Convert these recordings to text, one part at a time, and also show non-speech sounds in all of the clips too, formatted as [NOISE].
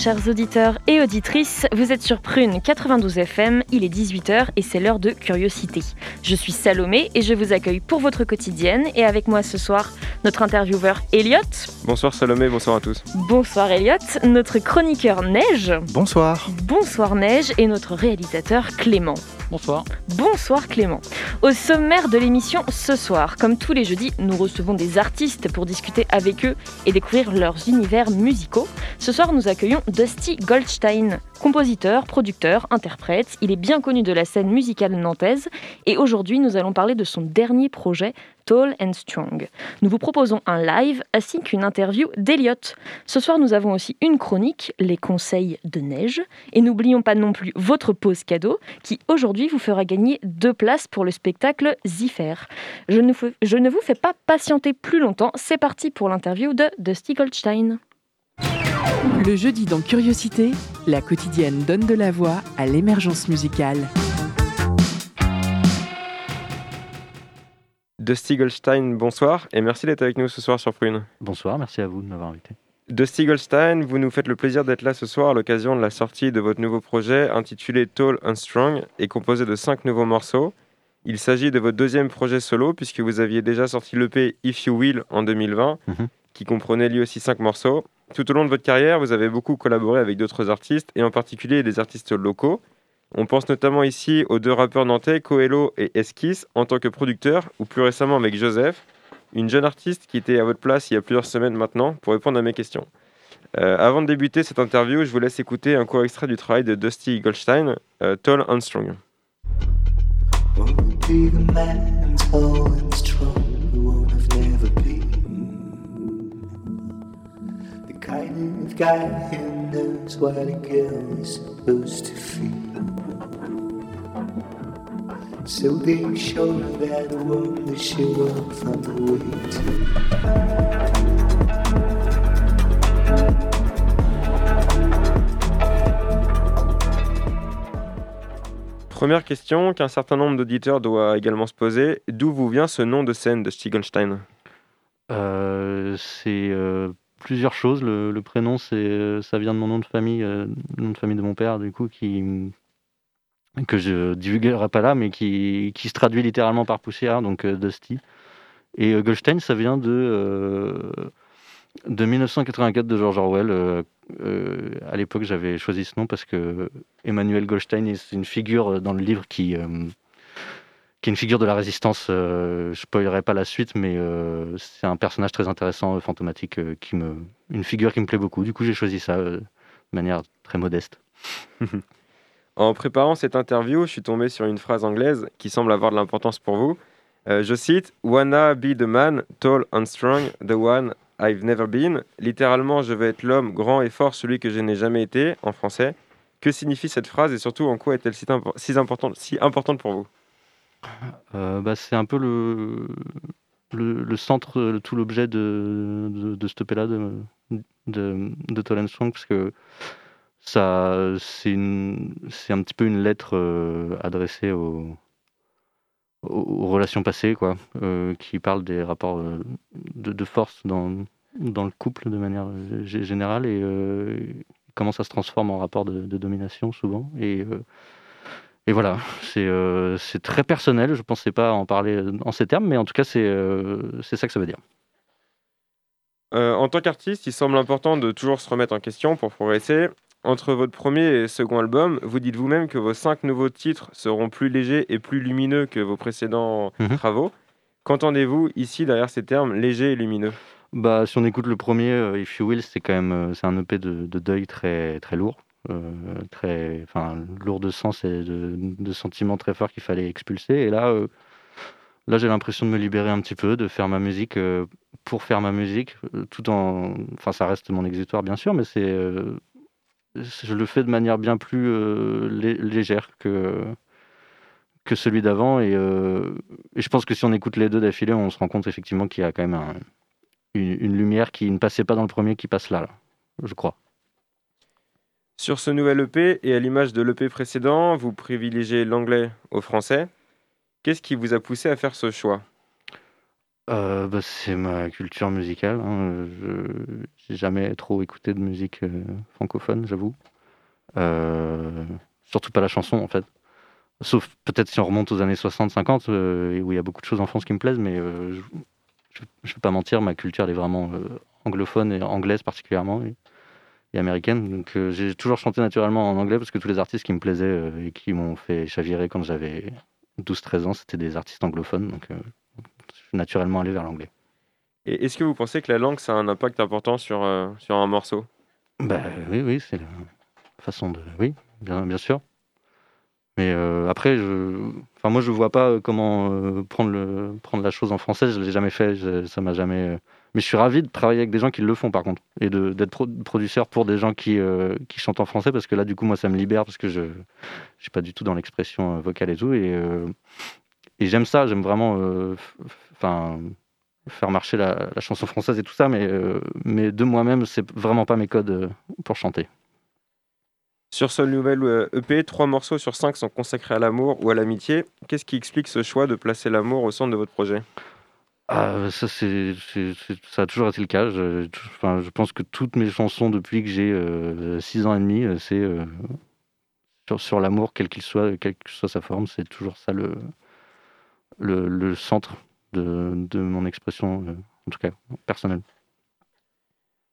Chers auditeurs et auditrices, vous êtes sur Prune 92 FM, il est 18h et c'est l'heure de Curiosité. Je suis Salomé et je vous accueille pour votre quotidienne et avec moi ce soir notre intervieweur Elliot. Bonsoir Salomé, bonsoir à tous. Bonsoir Elliot, notre chroniqueur Neige. Bonsoir. Bonsoir Neige et notre réalisateur Clément. Bonsoir. Bonsoir Clément. Au sommaire de l'émission ce soir, comme tous les jeudis, nous recevons des artistes pour discuter avec eux et découvrir leurs univers musicaux. Ce soir, nous accueillons Dusty Goldstein, compositeur, producteur, interprète. Il est bien connu de la scène musicale nantaise et aujourd'hui, nous allons parler de son dernier projet, Tall and Strong. Nous vous proposons un live ainsi qu'une interview d'Eliott. Ce soir, nous avons aussi une chronique, les conseils de neige. Et n'oublions pas non plus votre pause cadeau qui aujourd'hui vous fera gagner deux places pour le spectacle Ziffer. Je je ne vous fais pas patienter plus longtemps. C'est parti pour l'interview de Dusty Goldstein. Le jeudi dans Curiosité, la quotidienne donne de la voix à l'émergence musicale. Dusty Goldstein, bonsoir et merci d'être avec nous ce soir sur Prune. Bonsoir, merci à vous de m'avoir invité. Dusty Goldstein, vous nous faites le plaisir d'être là ce soir à l'occasion de la sortie de votre nouveau projet intitulé Tall and Strong et composé de cinq nouveaux morceaux. Il s'agit de votre deuxième projet solo puisque vous aviez déjà sorti l'EP If You Will en 2020 Mhm. qui comprenait lui aussi cinq morceaux. Tout au long de votre carrière, vous avez beaucoup collaboré avec d'autres artistes et en particulier des artistes locaux. On pense notamment ici aux deux rappeurs nantais, Coelho et Esquisse, en tant que producteur, ou plus récemment avec Joseph, une jeune artiste qui était à votre place il y a plusieurs semaines maintenant pour répondre à mes questions. Euh, avant de débuter cette interview, je vous laisse écouter un court extrait du travail de Dusty Goldstein, euh, Tall and Strong. Guy knows what a girl is supposed to feel. So they show that I want to show up on the way to. Première question qu'un certain nombre d'auditeurs doit également se poser, d'où vous vient ce nom de scène de Euh, c'est euh, plusieurs choses. Le, prénom, euh, ça vient de mon nom de famille, euh, nom de famille de mon père, du coup, que je divulguerai pas là, mais qui, qui se traduit littéralement par poussière, donc euh, Dusty. Et euh, Goldstein, ça vient de de 1984 de George Orwell. À l'époque, j'avais choisi ce nom parce que Emmanuel Goldstein, c'est une figure dans le livre qui qui est une figure de la résistance. Euh, je spoilerai pas la suite, mais euh, c'est un personnage très intéressant, euh, fantomatique, qui me, une figure qui me plaît beaucoup. Du coup, j'ai choisi ça de manière très modeste. [LAUGHS] En préparant cette interview, je suis tombé sur une phrase anglaise qui semble avoir de l'importance pour vous. Je cite Wanna be the man, tall and strong, the one I've never been. Littéralement, je veux être l'homme grand et fort, celui que je n'ai jamais été, en français. Que signifie cette phrase et surtout en quoi est-elle si importante pour vous? Euh, bah, c'est un peu le, centre, tout l'objet de, cette EP-là, de, de, and Strong, parce que c'est un petit peu une lettre euh, adressée aux, relations passées, quoi, euh, qui parle des rapports de, force dans, dans le couple de manière gé- générale et comment ça se transforme en rapport de, domination souvent. Et, et voilà, c'est euh, c'est très personnel. Je pensais pas en parler en ces termes, mais en tout cas, c'est euh, ça que ça veut dire. Euh, En tant qu'artiste, il semble important de toujours se remettre en question pour progresser. Entre votre premier et second album, vous dites vous-même que vos cinq nouveaux titres seront plus légers et plus lumineux que vos précédents Mhm. travaux. Qu'entendez-vous ici derrière ces termes léger et lumineux? Bah, si on écoute le premier, euh, If You Will, c'est quand même euh, un EP de, de deuil très très lourd. Euh, très, lourd de sens et de, sentiments très forts qu'il fallait expulser. Et là, euh, là j'ai l'impression de me libérer un petit peu, de faire ma musique euh, pour faire ma musique, tout en, enfin, ça reste mon exutoire bien sûr, mais c'est, je le fais de manière bien plus lé- légère que que celui d'avant et, je pense que si on écoute les deux d'affilée, on se rend compte effectivement qu'il y a quand même un- une, une lumière qui ne passait pas dans le premier qui passe là, là je crois. Sur ce nouvel EP et à l'image de l'EP précédent, vous privilégiez l'anglais au français. Qu'est-ce qui vous a poussé à faire ce choix? Euh, bah, c'est ma culture musicale. Hein. Je j'ai jamais trop écouté de musique euh, francophone, j'avoue. Euh, surtout pas la chanson, en fait. Sauf peut-être si on remonte aux années 60-50, euh, et où il y a beaucoup de choses en France qui me plaisent, mais je ne vais pas mentir, ma culture elle est vraiment anglophone et anglaise particulièrement, et américaine. Donc euh, j'ai toujours chanté naturellement en anglais parce que tous les artistes qui me plaisaient euh, et qui m'ont fait chavirer quand j'avais 12-13 ans, c'était des artistes anglophones. Donc euh, je suis naturellement allé vers l'anglais. Et est-ce que vous pensez que la langue, ça a un impact important sur, sur un morceau? Bah oui, oui, c'est la façon de. Oui, bien, bien sûr. Mais après, je... enfin, moi, je vois pas comment prendre, le... prendre la chose en français. Je l'ai jamais fait. je- Ça m'a jamais. Mais je suis ravi de travailler avec des gens qui le font, par contre, et d'être pro- producteur pour des gens qui, euh, qui chantent en français, parce que là, du coup, moi, ça me libère, parce que je je suis pas du tout dans l'expression euh, vocale et tout, et, euh, et j'aime ça. J'aime vraiment, enfin, faire marcher la, chanson française et tout ça, mais, mais de moi-même, c'est vraiment pas mes codes pour chanter. Sur ce nouvel EP, trois morceaux sur cinq sont consacrés à l'amour ou à l'amitié. Qu'est-ce qui explique ce choix de placer l'amour au centre de votre projet? Ah, ça, a toujours été le cas. Je, pense que toutes mes chansons depuis que j'ai 6 ans et demi, euh, c'est euh, sur, l'amour, quel qu'il soit, quelle que soit sa forme, c'est toujours ça le, centre de, mon expression, euh, en tout cas personnelle.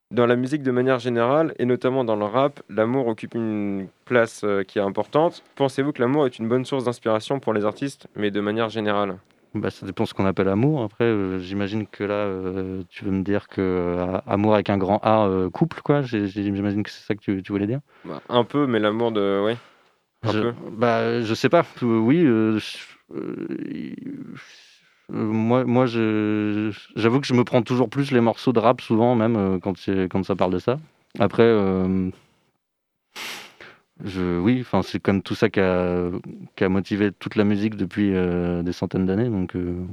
Dans la musique de manière générale, et notamment dans le rap, l'amour occupe une place euh, qui est importante. Pensez-vous que l'amour est une bonne source d'inspiration pour les artistes, mais de manière générale? Bah, ça dépend ce qu'on appelle amour. Après, euh, j'imagine que là, euh, tu veux me dire que euh, amour avec un grand A, couple, quoi. J'imagine que c'est ça que tu, tu voulais dire. Bah, Un peu, mais l'amour de... Ouais. Un je, peu. Bah, je sais pas. Oui. je- moi, moi j'avoue que je me prends toujours plus les morceaux de rap, souvent, même quand, quand ça parle de ça. Après, je, oui, enfin, c'est comme tout ça qui a, qui a motivé toute la musique depuis euh, des centaines d'années. Donc, euh,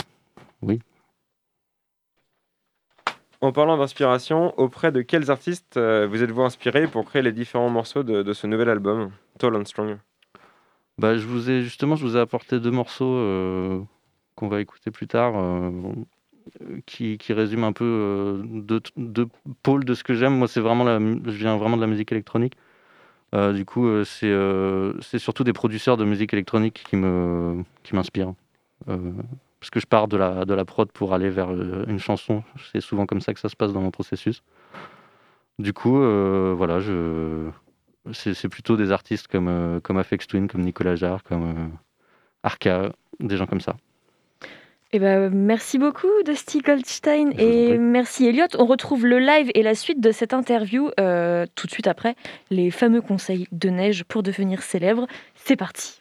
En parlant d'inspiration, auprès de quels artistes euh, vous êtes-vous inspiré pour créer les différents morceaux de, de ce nouvel album, Tall and Strong? Bah, je vous ai justement, je vous ai apporté deux morceaux qu'on va écouter plus tard, qui, qui résument un peu deux, deux pôles de ce que j'aime. Moi, c'est vraiment la, je viens vraiment de la musique électronique. Euh, du coup, euh, c'est euh, c'est surtout des producteurs de musique électronique qui qui m'inspirent. Euh, parce que je pars de la, de la prod pour aller vers une chanson. C'est souvent comme ça que ça se passe dans mon processus. Du coup, voilà, c'est plutôt des artistes comme, comme Afex Twin, comme Nicolas Jarre, comme Arca, des gens comme ça. Eh ben, merci beaucoup, Dusty Goldstein. Et merci, Elliot. On retrouve le live et la suite de cette interview euh, tout de suite après les fameux conseils de neige pour devenir célèbre. C'est parti.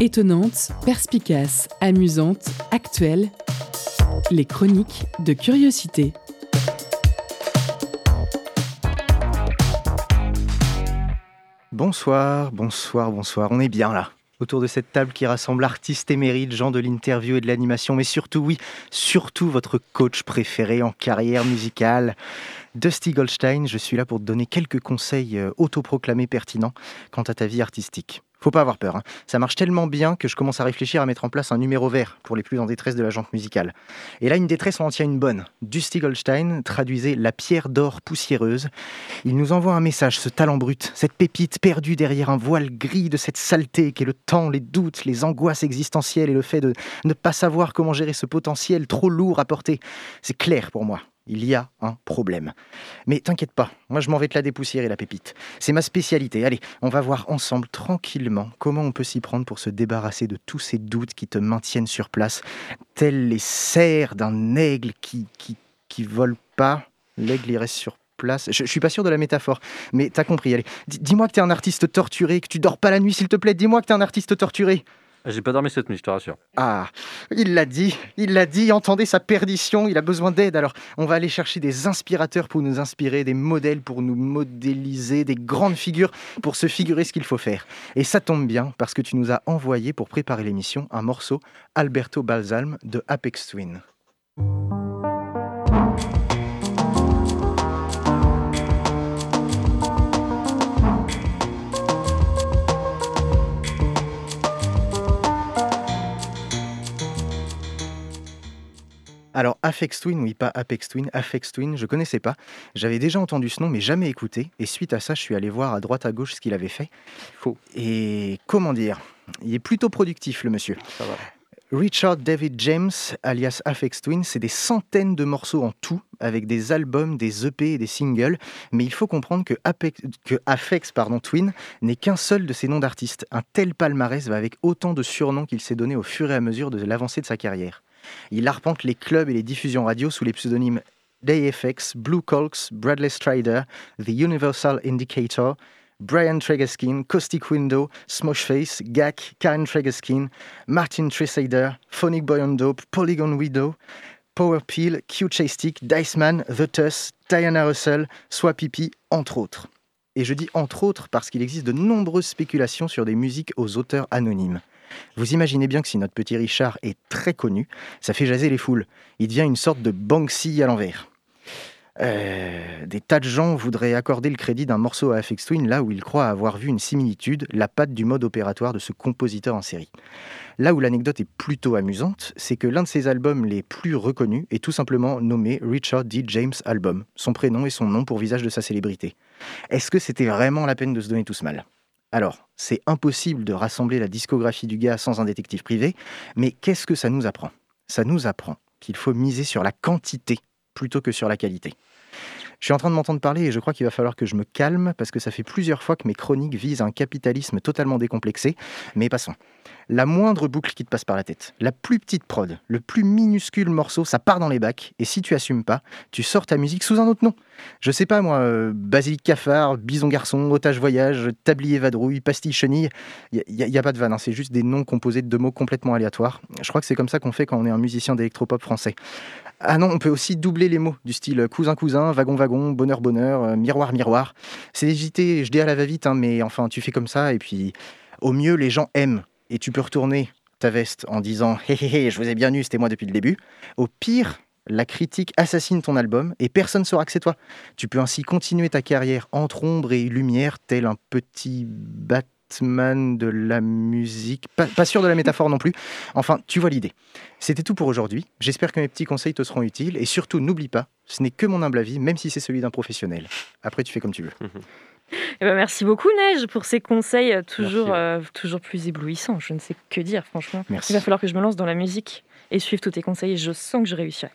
Étonnante, perspicace, amusante, actuelle. Les chroniques de curiosité. Bonsoir, bonsoir, bonsoir. On est bien là. Autour de cette table qui rassemble artistes émérites, gens de l'interview et de l'animation, mais surtout, oui, surtout votre coach préféré en carrière musicale, Dusty Goldstein. Je suis là pour te donner quelques conseils euh, autoproclamés pertinents quant à ta vie artistique. Faut pas avoir peur, hein. ça marche tellement bien que je commence à réfléchir à mettre en place un numéro vert pour les plus en détresse de la jante musicale. Et là, une détresse en tient une bonne. Dusty Goldstein traduisait la pierre d'or poussiéreuse il nous envoie un message, ce talent brut, cette pépite perdue derrière un voile gris de cette saleté qu'est le temps, les doutes, les angoisses existentielles et le fait de ne pas savoir comment gérer ce potentiel trop lourd à porter. C'est clair pour moi. Il y a un problème. Mais t'inquiète pas, moi je m'en vais te la dépoussiérer la pépite. C'est ma spécialité. Allez, on va voir ensemble tranquillement comment on peut s'y prendre pour se débarrasser de tous ces doutes qui te maintiennent sur place, tels les serres d'un aigle qui, qui, vole pas, L'aigle, il reste sur place. Je, je suis pas sûr de la métaphore, mais t'as compris. Allez, Dis- dis-moi que t'es un artiste torturé, que tu dors pas la nuit, s'il te plaît. Dis-moi que t'es un artiste torturé. J'ai pas dormi cette nuit, je te rassure. Ah, il l'a dit, il l'a dit, entendez sa perdition, il a besoin d'aide. Alors, on va aller chercher des inspirateurs pour nous inspirer, des modèles pour nous modéliser, des grandes figures pour se figurer ce qu'il faut faire. Et ça tombe bien, parce que tu nous as envoyé pour préparer l'émission un morceau Alberto Balsam de Apex Twin. Alors, Afex Twin, oui, pas Apex Twin, Afex Twin, je connaissais pas. J'avais déjà entendu ce nom, mais jamais écouté. Et suite à ça, je suis allé voir à droite à gauche ce qu'il avait fait. Faux. Et comment dire? Il est plutôt productif, le monsieur. Ça va. Richard David James, alias Afex Twin, c'est des centaines de morceaux en tout, avec des albums, des EP et des singles. Mais il faut comprendre que, Apex, que Afex pardon, Twin n'est qu'un seul de ses noms d'artistes. Un tel palmarès va avec autant de surnoms qu'il s'est donné au fur et à mesure de l'avancée de sa carrière. Il arpente les clubs et les diffusions radio sous les pseudonymes DayFX, Blue Colks, Bradley Strider, The Universal Indicator, Brian Tregaskin, Caustic Window, Smoshface, Gak, Karen Tregaskin, Martin Tresider, Phonic Boy on Dope, Polygon Widow, Power Peel, Q Chastic, Diceman, The Tuss, Diana Russell, Swapipi, entre autres. Et je dis entre autres parce qu'il existe de nombreuses spéculations sur des musiques aux auteurs anonymes. Vous imaginez bien que si notre petit Richard est très connu, ça fait jaser les foules. Il devient une sorte de Banksy à l'envers. Euh, des tas de gens voudraient accorder le crédit d'un morceau à Afex Twin là où ils croient avoir vu une similitude, la patte du mode opératoire de ce compositeur en série. Là où l'anecdote est plutôt amusante, c'est que l'un de ses albums les plus reconnus est tout simplement nommé Richard D. James Album, son prénom et son nom pour visage de sa célébrité. Est-ce que c'était vraiment la peine de se donner tout ce mal? Alors, c'est impossible de rassembler la discographie du gars sans un détective privé, mais qu'est-ce que ça nous apprend? Ça nous apprend qu'il faut miser sur la quantité plutôt que sur la qualité. Je suis en train de m'entendre parler et je crois qu'il va falloir que je me calme parce que ça fait plusieurs fois que mes chroniques visent un capitalisme totalement décomplexé. Mais passons. La moindre boucle qui te passe par la tête, la plus petite prod, le plus minuscule morceau, ça part dans les bacs. Et si tu assumes pas, tu sors ta musique sous un autre nom. Je sais pas moi, euh, basilic cafard, bison garçon, otage voyage, tablier vadrouille, pastille chenille. Il n'y a, pas de vanne, hein, c'est juste des noms composés de mots complètement aléatoires. Je crois que c'est comme ça qu'on fait quand on est un musicien d'électropop français. Ah non, on peut aussi doubler les mots, du style cousin-cousin, wagon-wagon, bonheur-bonheur, euh, miroir-miroir. C'est hésité, je dis à la va-vite, hein, mais enfin, tu fais comme ça, et puis au mieux, les gens aiment. Et tu peux retourner ta veste en disant Hé hé je vous ai bien eu, c'était moi depuis le début. Au pire, la critique assassine ton album et personne ne saura que c'est toi. Tu peux ainsi continuer ta carrière entre ombre et lumière, tel un petit Batman de la musique. Pas, pas sûr de la métaphore non plus. Enfin, tu vois l'idée. C'était tout pour aujourd'hui. J'espère que mes petits conseils te seront utiles. Et surtout, n'oublie pas, ce n'est que mon humble avis, même si c'est celui d'un professionnel. Après, tu fais comme tu veux. [LAUGHS] Eh ben, merci beaucoup Neige pour ces conseils euh, toujours, Merci. euh, toujours plus éblouissants. Je ne sais que dire franchement. Merci. Il va falloir que je me lance dans la musique et suivre tous tes conseils et je sens que je réussirai.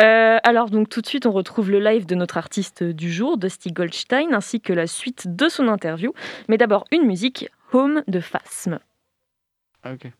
Euh, alors donc tout de suite on retrouve le live de notre artiste du jour, Dusty Goldstein, ainsi que la suite de son interview. Mais d'abord une musique, Home de Phasm. Ah, ok.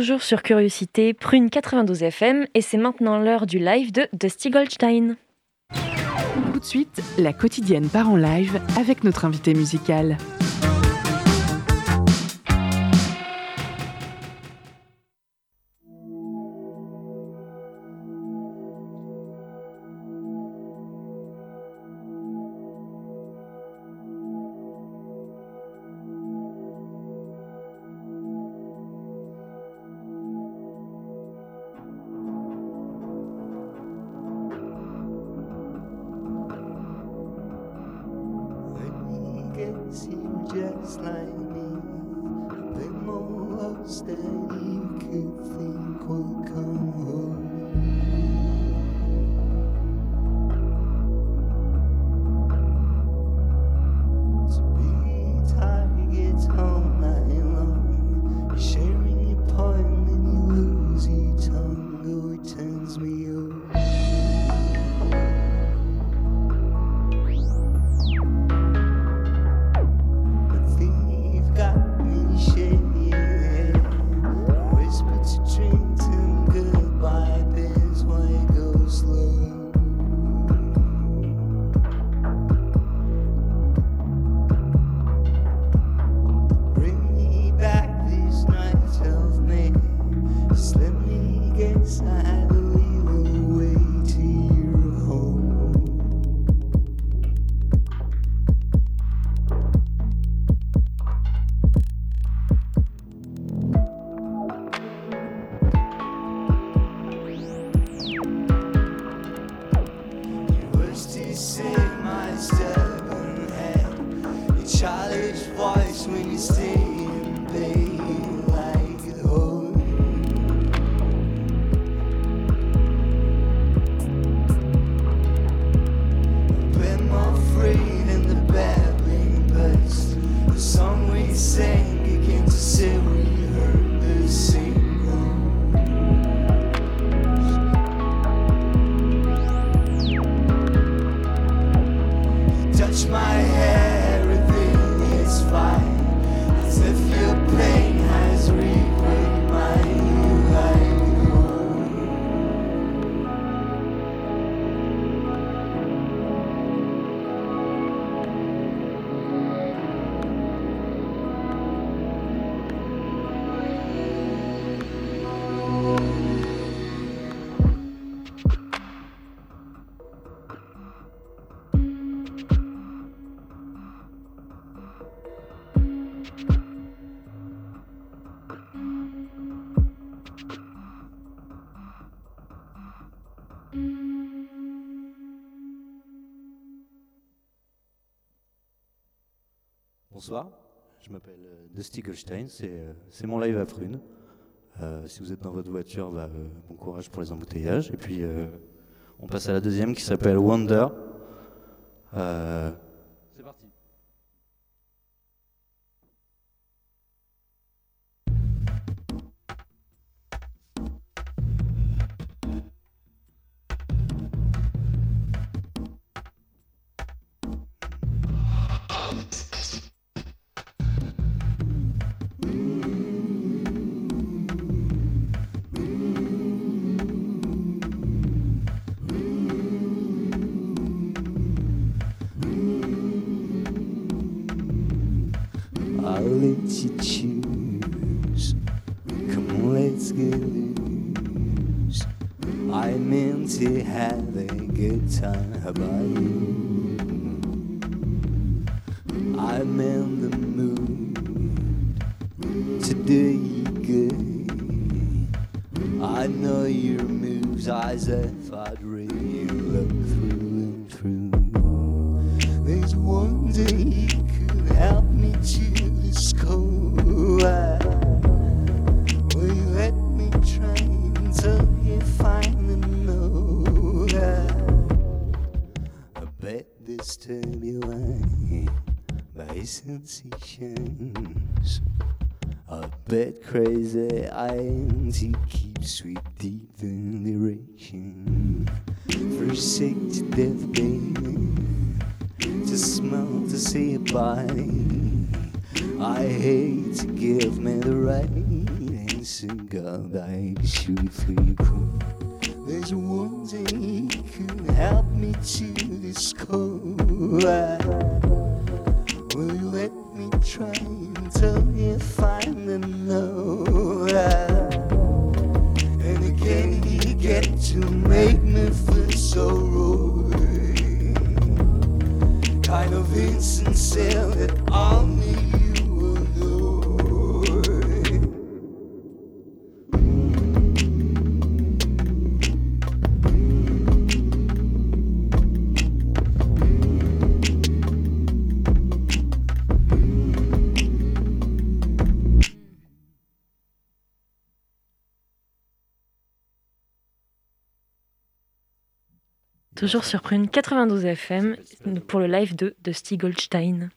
toujours sur Curiosité, Prune 92 FM, et c'est maintenant l'heure du live de Dusty Goldstein. Tout de suite, la quotidienne part en live avec notre invité musical. wasted. Je m'appelle euh, Dusty Goldstein, euh, c'est mon live à Prune. Euh, si vous êtes dans votre voiture, bah, bon courage pour les embouteillages. Et puis, on passe à la deuxième qui s'appelle Wonder. Toujours sur Prune 92 FM pour le live 2 de, de Goldstein.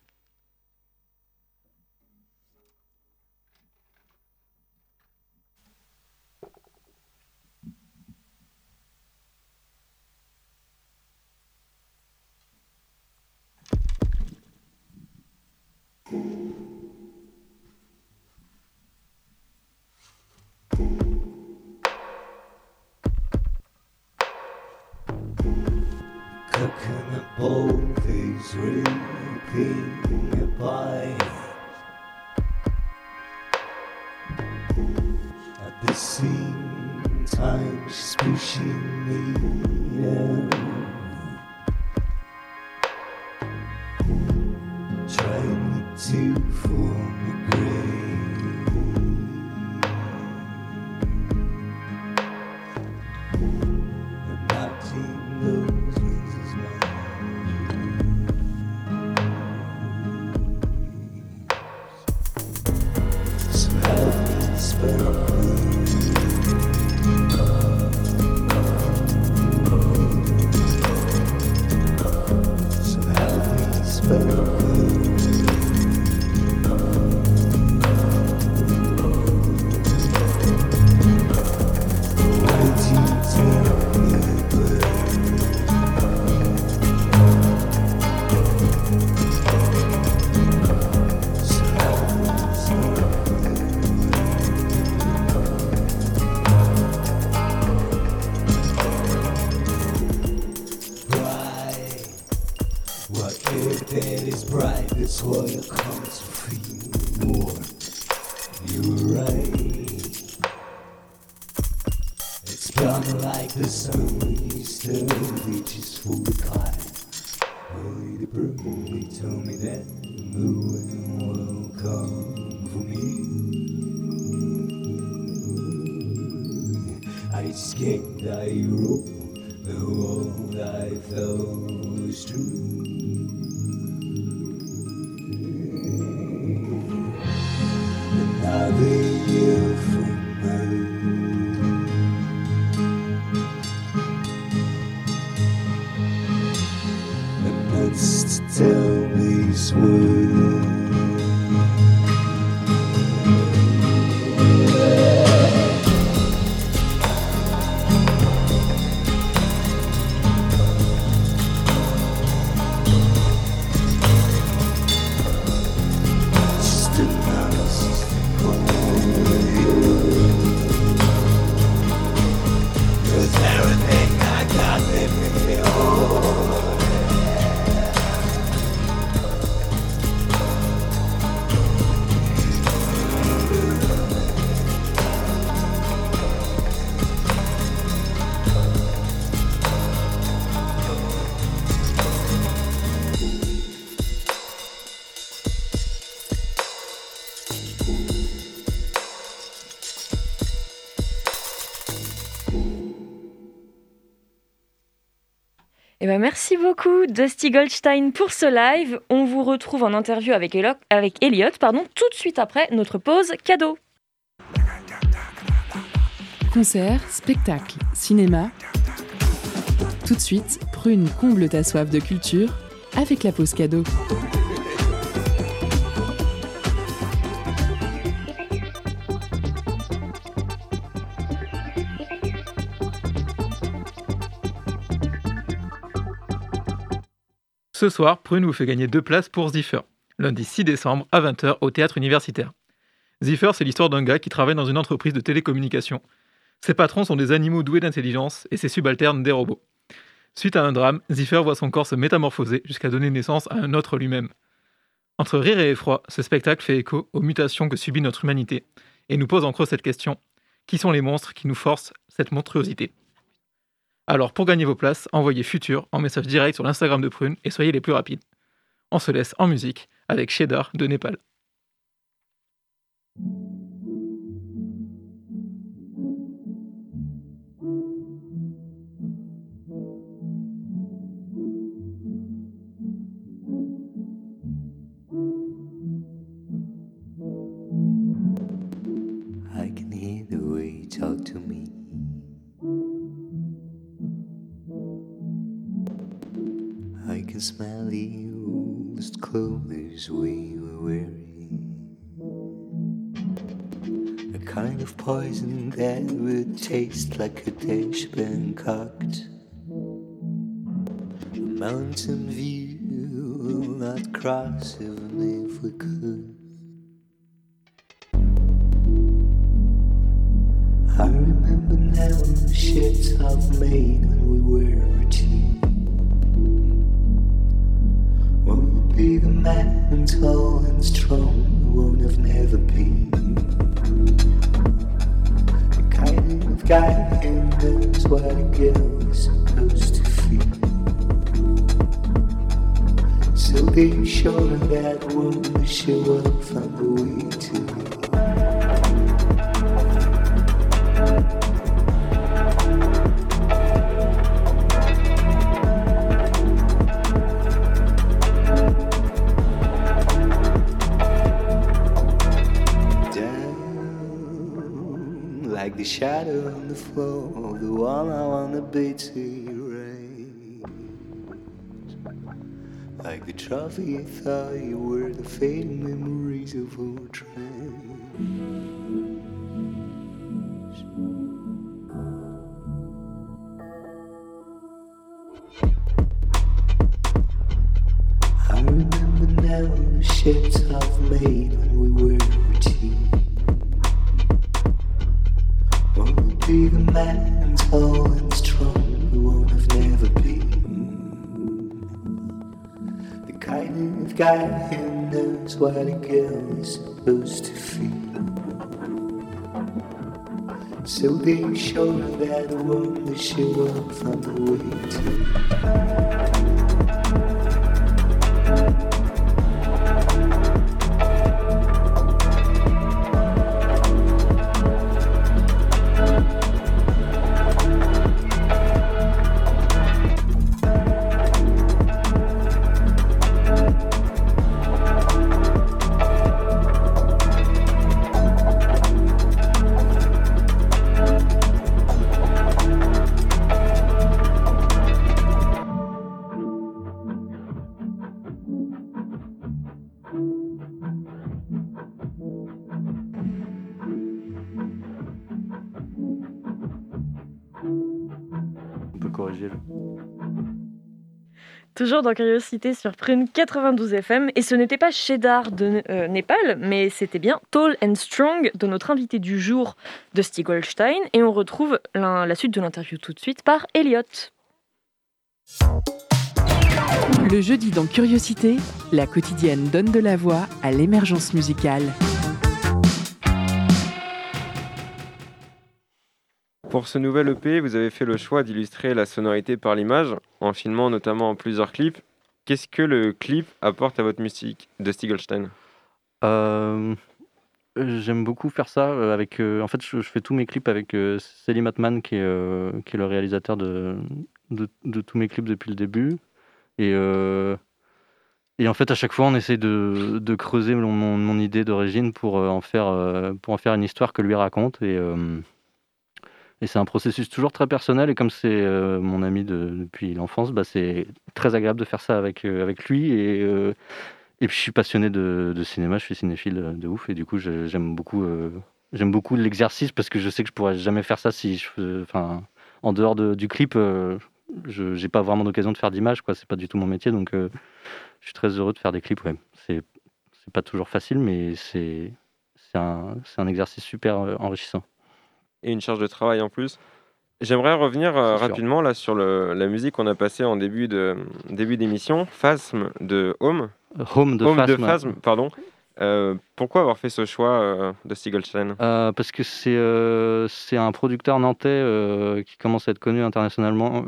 asking the rope. Eh ben merci beaucoup Dusty Goldstein pour ce live. On vous retrouve en interview avec, Elo Elliot pardon, tout de suite après notre pause cadeau. Concert, spectacle, cinéma. Tout de suite, prune, comble ta soif de culture avec la pause cadeau. Ce soir, Prune vous fait gagner deux places pour Ziffer, lundi 6 décembre à 20h au théâtre universitaire. Ziffer, c'est l'histoire d'un gars qui travaille dans une entreprise de télécommunications. Ses patrons sont des animaux doués d'intelligence et ses subalternes des robots. Suite à un drame, Ziffer voit son corps se métamorphoser jusqu'à donner naissance à un autre lui-même. Entre rire et effroi, ce spectacle fait écho aux mutations que subit notre humanité et nous pose en creux cette question qui sont les monstres qui nous forcent cette monstruosité? Alors pour gagner vos places, envoyez Futur en message direct sur l'Instagram de Prune et soyez les plus rapides. On se laisse en musique avec Cheddar de Népal. I can smell the used clothes we were wearing. A kind of poison that would taste like a dish been cooked. A mountain view will not cross even if we could. I remember now the shits I've made when we were a teen. Be the man tall and strong who won't have never been. The kind of guy who knows what a girl is supposed to feel. So be sure that won't show up from the way to the shadow on the floor of the one I wanna be to erase. Like the trophy you thought you were, the fading memories of our train. I remember now knows what a girl is supposed to feel. So be sure that I won't show up from the way to. Toujours dans Curiosité sur Prune 92 FM. Et ce n'était pas Cheddar de euh, Népal, mais c'était bien Tall and Strong de notre invité du jour, de Stig Goldstein. Et on retrouve la suite de l'interview tout de suite par Elliot. Le jeudi dans Curiosité, la quotidienne donne de la voix à l'émergence musicale. Pour ce nouvel EP, vous avez fait le choix d'illustrer la sonorité par l'image, en filmant notamment plusieurs clips. Qu'est-ce que le clip apporte à votre musique de Stiegelstein Euh, J'aime beaucoup faire ça euh, avec. euh, en fait, je, fais tous mes clips avec euh, Selim qui est, le réalisateur de, tous mes clips depuis le début. Et, en fait, à chaque fois, on essaie de, creuser mon, idée d'origine pour, en faire, une histoire que lui raconte. Et c'est un processus toujours très personnel. Et comme c'est euh, mon ami de- depuis l'enfance, bah, c'est très agréable de faire ça avec, euh, avec lui. Et. euh, et puis je suis passionné de, cinéma, je suis cinéphile de ouf et du coup j'aime beaucoup j'aime beaucoup l'exercice parce que je sais que je pourrais jamais faire ça si en dehors de- du clip je j'ai pas vraiment d'occasion de faire d'image quoi, c'est pas du tout mon métier donc je suis très heureux de faire des clips ouais. C'est pas toujours facile mais c'est un, exercice super enrichissant. Et une charge de travail en plus. J'aimerais revenir euh, rapidement là sur le- la musique qu'on a passée en début de début d'émission, Phasm de Home, Home de Home Phasm. de Phasm, pardon. Euh, pourquoi avoir fait ce choix euh, de Stiegelstein Euh, parce que c'est c'est un producteur nantais qui commence à être connu internationalement,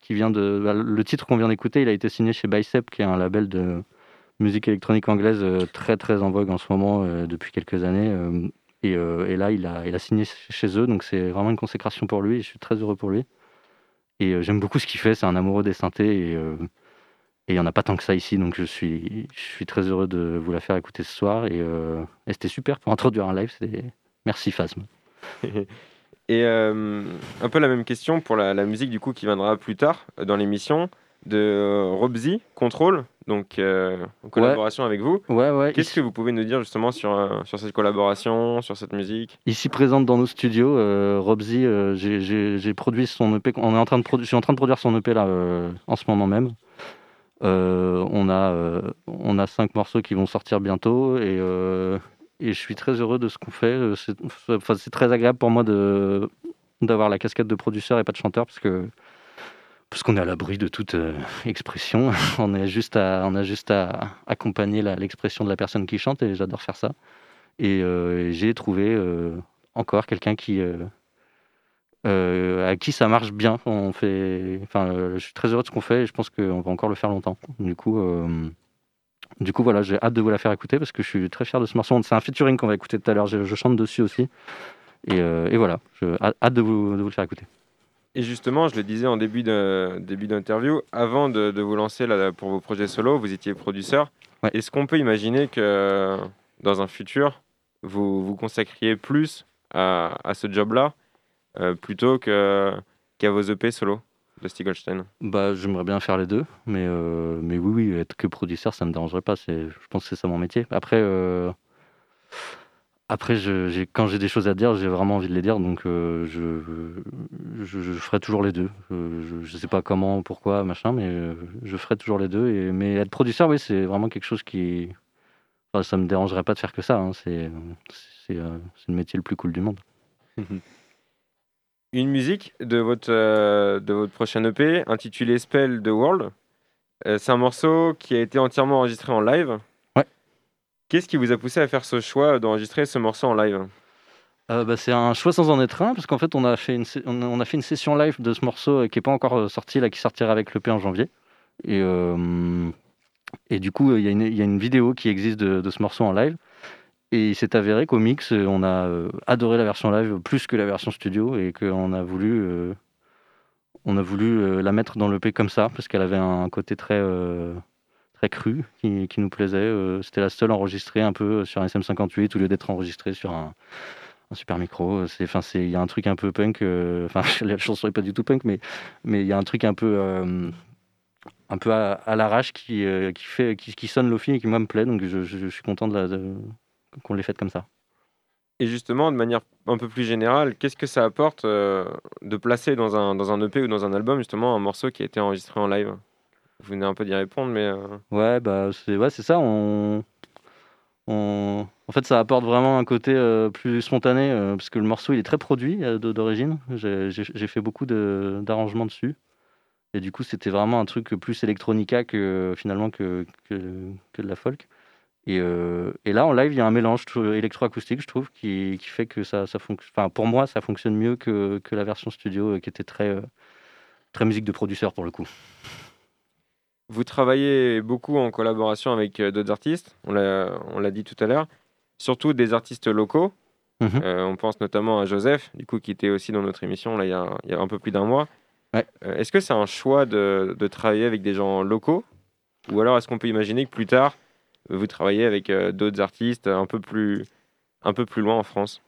qui vient de bah, le titre qu'on vient d'écouter, il a été signé chez Bicep, qui est un label de musique électronique anglaise très très en vogue en ce moment depuis quelques années. Euh, et, là, il a signé chez eux, donc c'est vraiment une consécration pour lui. Et je suis très heureux pour lui. Et euh, j'aime beaucoup ce qu'il fait. C'est un amoureux des synthés et euh, il n'y en a pas tant que ça ici, donc je suis, très heureux de vous la faire écouter ce soir. Et, c'était super pour [LAUGHS] introduire un live. Merci Phasm. Et un peu la même question pour la, la musique du coup qui viendra plus tard dans l'émission de euh, Robzy Control, donc euh, en collaboration avec vous. Ouais, ouais. Qu'est-ce que vous pouvez nous dire justement sur, euh, sur cette collaboration, sur cette musique? Ici présente dans nos studios, euh, Robzy, j'ai- produit son EP. On est en train de produ- je suis en train de produire son EP là en ce moment même. On a on a cinq morceaux qui vont sortir bientôt et et je suis très heureux de ce qu'on fait. C'est enfin, très agréable pour moi de d'avoir la casquette de producteur et pas de chanteur parce que parce qu'on est à l'abri de toute euh, expression. [LAUGHS] on est juste à on a juste à accompagner l'expression de la personne qui chante et j'adore faire ça. Et euh, j'ai trouvé euh, encore quelqu'un qui à qui ça marche bien. On fait, enfin, je suis très heureux de ce qu'on fait et je pense qu'on va encore le faire longtemps. Du coup, du coup, voilà, j'ai hâte de vous la faire écouter parce que je suis très fier de ce morceau. C'est un featuring qu'on va écouter tout à l'heure. Je, chante dessus aussi. Et, voilà, je, hâte- de vous le faire écouter. Et justement, je le disais en début d'interview, avant de, de vous lancer là, pour vos projets solo, vous étiez producteur. Ouais. Est-ce qu'on peut imaginer que dans un futur, vous vous consacriez plus à, à ce job-là euh, plutôt qu'à vos EP solo de Stiegelstein Bah, j'aimerais bien faire les deux, mais, euh, mais oui, oui, être que producteur, ça me dérangerait pas. Je pense que c'est ça mon métier. Après, euh, après quand j'ai des choses à dire, j'ai vraiment envie de les dire, donc euh, je, ferai toujours les deux. Euh, je, je sais pas comment, pourquoi, machin, mais euh, je ferai toujours les deux. Mais être producteur, oui, c'est vraiment quelque chose qui. Ça me dérangerait pas de faire que ça. hein. C'est, le métier le plus cool du monde. [LAUGHS] Une musique de votre, de votre prochain EP intitulé Spell the World. C'est un morceau qui a été entièrement enregistré en live. Qu'est-ce qui vous a poussé à faire ce choix d'enregistrer ce morceau en live Euh, bah, c'est un choix sans en être un, parce qu'en fait, on a, fait une, session live de ce morceau euh, qui n'est pas encore euh, sorti, là, qui sortira avec l'EP en janvier. Et, du coup, il y, a une- vidéo qui existe de, ce morceau en live. Et il s'est avéré qu'au mix, on a adoré la version live plus que la version studio et qu'on a voulu, on a voulu la mettre dans l'EP comme ça, parce qu'elle avait un côté très, très cru qui, qui nous plaisait. Euh, C'était la seule enregistrée un peu sur un SM58 au lieu d'être enregistrée sur un, super micro. C'est, enfin, c'est, il y a un truc un peu punk. euh, [LAUGHS] Enfin, la chanson est pas du tout punk, mais mais il y a un truc un peu euh, un peu à, l'arrache qui, euh, qui fait qui, sonne Lofi et qui moi me plaît. Donc je, je- suis content de, qu'on l'ait faite comme ça. Et justement, de manière un peu plus générale, qu'est-ce que ça apporte euh, de placer dans un, dans un EP ou dans un album justement un morceau qui a été enregistré en live? Vous venez un peu d'y répondre, mais euh, Ouais, bah c'est ouais, ça. On, on- en fait, ça apporte vraiment un côté euh, plus spontané euh, parce que le morceau il est très produit d'origine. J'ai fait beaucoup d'arrangements dessus et du coup c'était vraiment un truc plus electronica que finalement que, que, de la folk. Et, et là en live il y a un mélange électroacoustique je trouve qui, qui fait que ça, ça fonctionne. Enfin pour moi ça fonctionne mieux que, que la version studio qui était très très musique de producteur pour le coup. Vous travaillez beaucoup en collaboration avec euh, d'autres artistes, on l'a dit tout à l'heure, surtout des artistes locaux. Mhm. Euh, on pense notamment à Joseph, du coup, qui était aussi dans notre émission là, il, y a, il y a un peu plus d'un mois. Ouais. Euh, est-ce que c'est un choix de, de travailler avec des gens locaux? Ou alors est-ce qu'on peut imaginer que plus tard, vous travaillez avec euh, d'autres artistes un peu, plus, un peu plus loin en France?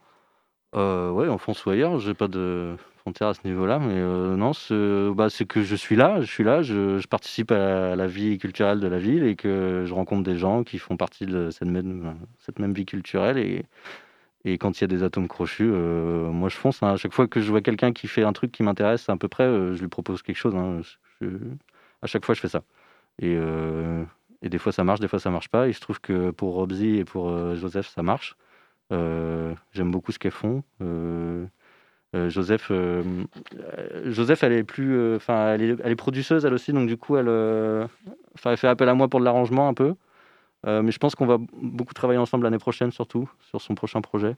Euh, ouais, en France ou ailleurs, j'ai pas de à ce niveau-là, mais euh, non, c'est bah, c'est que je suis là, je suis là, je, je participe à la, vie culturelle de la ville et que je rencontre des gens qui font partie de cette même, vie culturelle et, et quand il y a des atomes crochus, euh, moi je fonce. hein. À chaque fois que je vois quelqu'un qui fait un truc qui m'intéresse à peu près, euh, je lui propose quelque chose. hein. Je- à chaque fois, je fais ça. Et, et des fois ça marche, des fois ça marche pas. Il se trouve que pour Robsy et pour Joseph, ça marche. J'aime beaucoup ce qu'elles font. Joseph, euh, euh, Joseph, elle est plus, euh, enfin, elle, est, elle est produceuse elle aussi, donc du coup, elle, euh, elle fait appel à moi pour de l'arrangement un peu. Euh, mais je pense qu'on va beaucoup travailler ensemble l'année prochaine, surtout sur son prochain projet,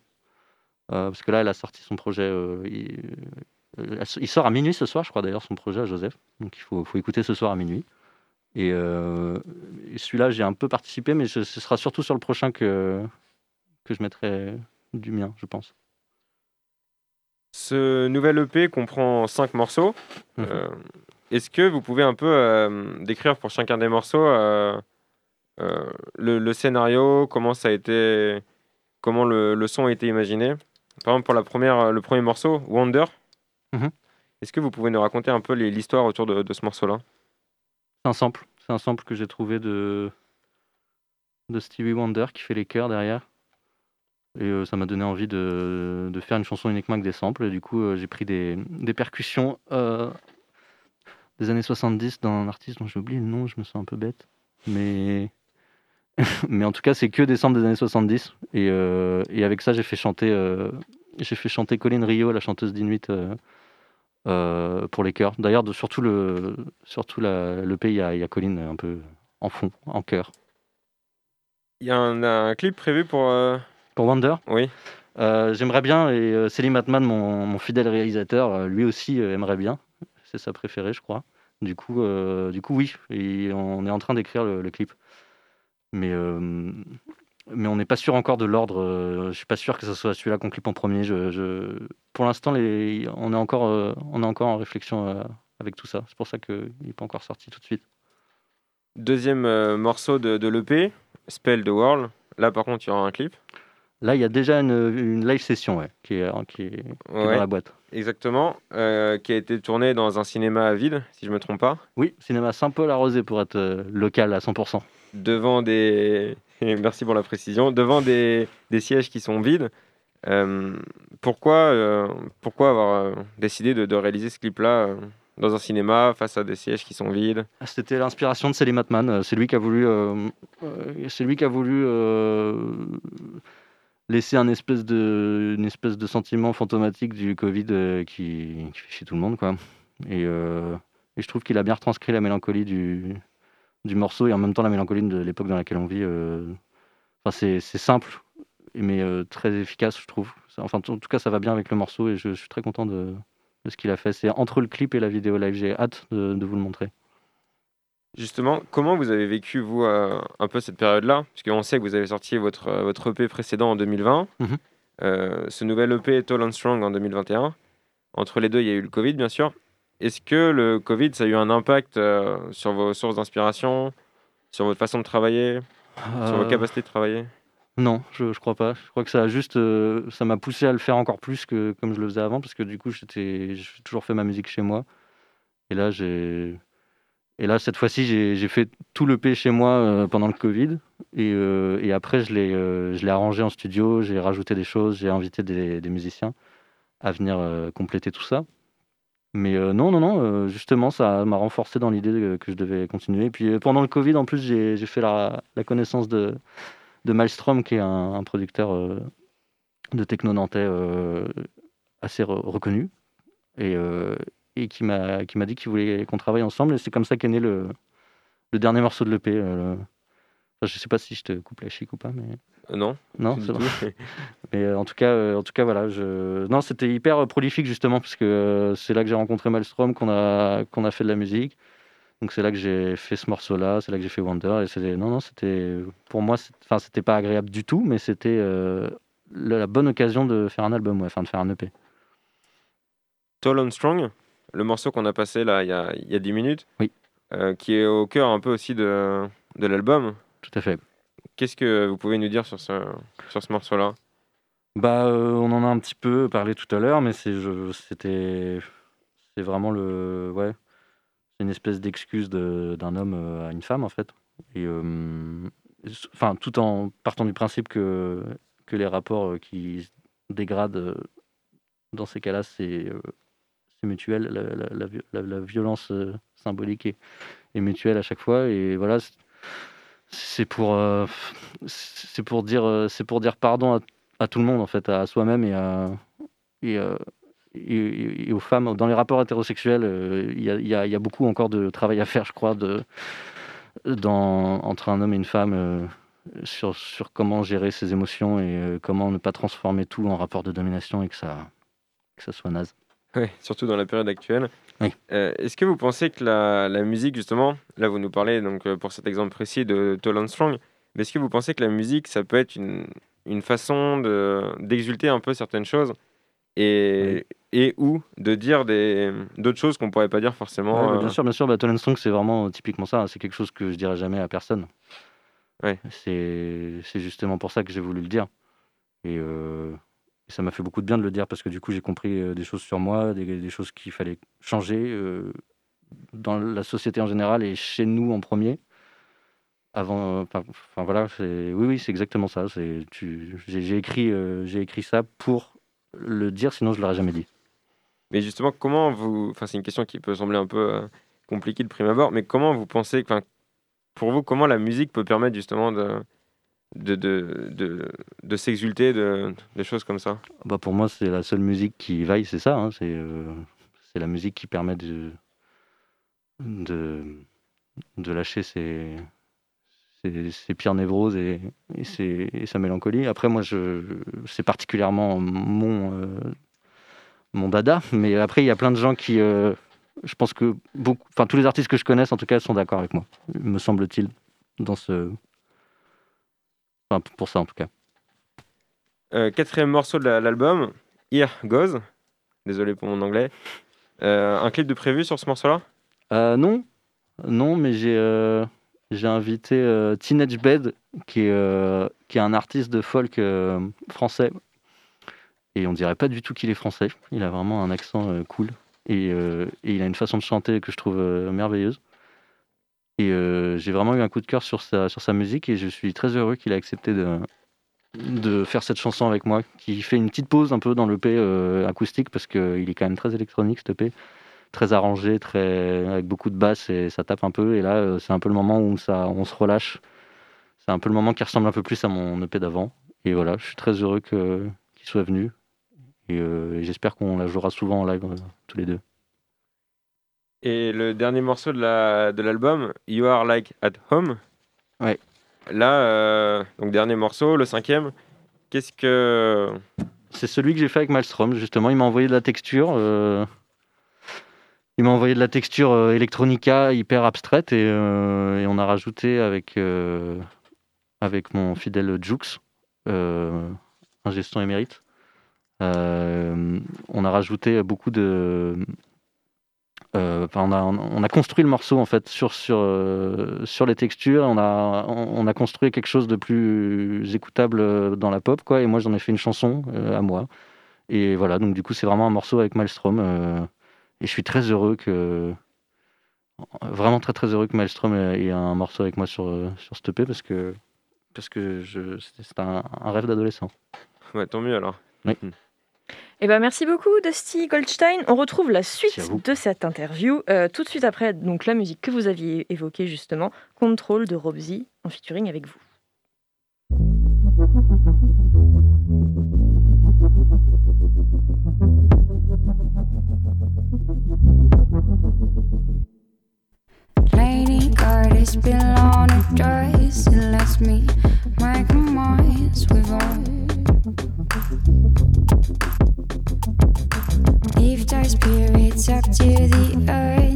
Euh, parce que là, elle a sorti son projet. euh, il, euh, sort à minuit ce soir, je crois d'ailleurs, son projet à Joseph. Donc il faut, faut écouter ce soir à minuit. Et, euh, celui-là, j'ai un peu participé, mais ce sera surtout sur le prochain que, que je mettrai du mien, je pense. Ce nouvel EP comprend cinq morceaux. Mhm. Euh, Est-ce que vous pouvez un peu euh, décrire pour chacun des morceaux euh, le, le scénario, comment ça a été, comment le, le son a été imaginé? Par exemple, pour la première, le premier morceau, Wonder. Mhm. Est-ce que vous pouvez nous raconter un peu l'histoire autour de, de ce morceau-là? C'est un sample. C'est un sample que j'ai trouvé de, de Stevie Wonder qui fait les chœurs derrière. Et euh, ça m'a donné envie de, de faire une chanson uniquement avec des samples. Et du coup, euh, j'ai pris des, des percussions euh, des années 70 d'un artiste dont j'ai oublié le nom, je me sens un peu bête. Mais, [LAUGHS] mais en tout cas, c'est que des samples des années 70. Et, et avec ça, j'ai fait chanter, j'ai chanter Colin Rio, la chanteuse d'Inuit, pour les chœurs. D'ailleurs, surtout le, surtout le pays, il y, a- Colin un peu en fond, en chœur. Il y a un clip prévu pour. Euh, Pour Wonder, Oui. euh, j'aimerais bien, et euh, Selim Atman, mon, mon fidèle réalisateur, euh, lui aussi euh, aimerait bien. C'est sa préférée, je crois. Du coup, euh, du coup oui, et on est en train d'écrire le, le clip. Mais, euh, mais on n'est pas sûr encore de l'ordre. euh, je suis pas sûr que ce soit celui-là qu'on clip en premier. Je, je- Pour l'instant, les... on, est encore, euh, on est encore en réflexion euh, avec tout ça. C'est pour ça qu'il n'est pas encore sorti tout de suite. Deuxième euh, morceau de, de l'EP, Spell the World. Là, par contre, il y aura un clip. Là, il y a déjà une, une live session ouais, qui, est, qui, est, qui est Ouais. dans la boîte. Exactement, euh, qui a été tourné dans un cinéma à vide, si je me trompe pas, Oui, cinéma Saint-Paul-Arrosé pour être euh, local à 100%. devant des. [LAUGHS] Merci pour la précision. Devant des, des sièges qui sont vides. Euh, pourquoi, euh, pourquoi avoir décidé de, de réaliser ce clip-là dans un cinéma face à des sièges qui sont vides? Ah, C'était l'inspiration de Selim Atman. C'est lui qui a voulu, euh, c'est lui qui a voulu euh, laisser un espèce de, une espèce de sentiment fantomatique du Covid euh, qui, fait chier tout le monde, quoi. Et, euh, et je trouve qu'il a bien retranscrit la mélancolie du, morceau et en même temps la mélancolie de l'époque dans laquelle on vit. euh. Enfin, c'est simple, mais très efficace, je trouve. Enfin, en tout cas, ça va bien avec le morceau et je, suis très content de, ce qu'il a fait. C'est entre le clip et la vidéo live. J'ai hâte de vous le montrer. Justement, comment vous avez vécu, vous, euh, un peu cette période-là? Puisqu'on sait que vous avez sorti votre, euh, votre EP précédent en 2020, Mhm. Euh, ce nouvel EP Tall and Strong en 2021. Entre les deux, il y a eu le Covid, bien sûr. Est-ce que le Covid, ça a eu un impact euh, sur vos sources d'inspiration, sur votre façon de travailler, sur vos capacités de travailler? Non, je, je crois pas. Je crois que ça a juste, ça m'a poussé à le faire encore plus que comme je le faisais avant, parce que du coup, j'ai toujours fait ma musique chez moi. Et là, j'ai, et là cette fois-ci, j'ai, fait tout le P chez moi euh, pendant le Covid. Et, euh, après, je l'ai, euh, je l'ai arrangé en studio. J'ai rajouté des choses. J'ai invité des, musiciens à venir compléter tout ça. Mais non, non, non. justement, ça m'a renforcé dans l'idée que je devais continuer. Et puis pendant le Covid, en plus, j'ai, fait la, connaissance de de qui est un, producteur de techno nantais assez re- reconnu, et, et qui m'a qui m'a dit qu'il voulait qu'on travaille ensemble. Et c'est comme ça qu'est né le, le dernier morceau de l'EP. euh, le- enfin, je sais pas si je te coupe la chic ou pas, mais Euh, Non, non, c'est bon. [LAUGHS] Mais euh, en tout cas, euh, en tout cas, voilà. Je... Non, c'était hyper prolifique justement parce que euh, c'est là que j'ai rencontré Maelstrom, qu'on a qu'on a fait de la musique. Donc c'est là que j'ai fait ce morceau-là, c'est là que j'ai fait Wonder. Et c'était non, non, c'était pour moi, enfin, c'était pas agréable du tout, mais c'était la, bonne occasion de faire un album, ouais, enfin de faire un EP. Tall and Strong, le morceau qu'on a passé là il y a, il y a 10 minutes, Oui. euh, qui est au cœur un peu aussi de, de l'album. Tout à fait. Qu'est-ce que vous pouvez nous dire sur ce, sur ce morceau-là? Bah, euh, on en a un petit peu parlé tout à l'heure, mais c'est je- c'était c'est vraiment le ouais, c'est une espèce d'excuse de- d'un homme euh, à une femme en fait. Et euh, enfin, tout en partant du principe que que les rapports qui se dégradent dans ces cas-là, c'est c'est mutuel. La, la- la vi- la- la violence euh, symbolique est, mutuelle à chaque fois. Et voilà, c'est- pour euh, pour dire euh, pour dire pardon à tout le monde, en fait, à soi-même et, aux femmes. Dans les rapports hétérosexuels, il y, a, y y a beaucoup encore de travail à faire, je crois, de, dans, entre un homme et une femme sur, sur comment gérer ses émotions et comment ne pas transformer tout en rapport de domination et que ça, que ça soit naze. Surtout dans la période actuelle. Oui. Euh, Est-ce que vous pensez que la, la musique, justement, là vous nous parlez donc euh, pour cet exemple précis de Tall Strong, mais est-ce que vous pensez que la musique, ça peut être une, une façon de- d'exulter un peu certaines choses et, et ou de dire d'autres choses qu'on pourrait pas dire forcément Ouais, bah, euh, bien sûr, bien sûr, Strong, c'est vraiment typiquement ça. C'est quelque chose que je dirais jamais à personne. Ouais. C'est c'est justement pour ça que j'ai voulu le dire. Et, euh, et ça m'a fait beaucoup de bien de le dire parce que du coup, j'ai compris euh, des choses sur moi, des, choses qu'il fallait changer euh, dans la société en général et chez nous en premier. Avant, euh, enfin voilà, oui, oui, c'est exactement ça. J'ai écrit, écrit ça pour le dire, sinon je l'aurais jamais dit. Mais justement, comment vous. Enfin, c'est une question qui peut sembler un peu compliquée de prime abord, mais comment vous pensez. Pour vous, comment la musique peut permettre justement de. De, de, de, s'exulter de, choses comme ça Bah pour moi, c'est la seule musique qui vaille, c'est ça. hein, c'est euh, c'est la musique qui permet de, de, de lâcher ses, ses, ses pires névroses et, et, et sa mélancolie. Après, moi, c'est particulièrement mon, euh, mon dada. Mais après, il y a plein de gens qui. euh, je pense que beaucoup, enfin tous les artistes que je connaisse, en tout cas, sont d'accord avec moi, me semble-t-il, dans ce. Enfin, pour ça, en tout cas. Euh, quatrième morceau de la- l'album, Here Goes. Désolé pour mon anglais. Euh, un clip de prévu sur ce morceau-là? Euh, non, non, mais j'ai j'ai invité Teenage Bed, qui est, qui est un artiste de folk français. Et on dirait pas du tout qu'il est français. Il a vraiment un accent cool. Et, et il a une façon de chanter que je trouve merveilleuse. Et euh, j'ai vraiment eu un coup de cœur sur sa, musique et je suis très heureux qu'il ait accepté de, faire cette chanson avec moi, qui fait une petite pause un peu dans l'EP euh, acoustique parce qu'il est quand même très électronique cet EP très arrangé, très avec beaucoup de basses et ça tape un peu. Et là, euh, c'est un peu le moment où ça, on se relâche. C'est un peu le moment qui ressemble un peu plus à mon EP d'avant. Et voilà, je suis très heureux qu'il soit venu. Et, euh, et j'espère qu'on la jouera souvent en live tous les deux. Et le dernier morceau de la- de l'album, You Are Like at Home. Ouais. Là, euh, donc dernier morceau, le cinquième. Qu'est-ce que. C'est celui que j'ai fait avec Maelstrom, justement. Il m'a envoyé de la texture. euh, Il m'a envoyé de la texture euh, electronica hyper abstraite et, euh, et on a rajouté avec, avec mon fidèle Jux, un gestion émérite, on a rajouté beaucoup de. Euh, on, a, on a construit le morceau en fait sur, sur, euh, sur les textures. On a, on, on a construit quelque chose de plus écoutable euh, dans la pop, quoi. Et moi, j'en ai fait une chanson euh, à moi. Et voilà, donc du coup, c'est vraiment un morceau avec Maelstrom. et je suis très heureux que. Vraiment très très heureux que Maelstrom ait ait un morceau avec moi sur, sur EP parce que, parce que je, un, un rêve d'adolescent. Ouais, tant mieux alors. Oui. Eh ben, merci beaucoup, Dusty Goldstein. On retrouve la suite de cette interview euh, tout de suite après donc, la musique que vous aviez évoquée justement, Control de Robsy, en featuring avec vous. Lady Goddess been on a dress It lets me make minds with all Lift our spirits up to the urge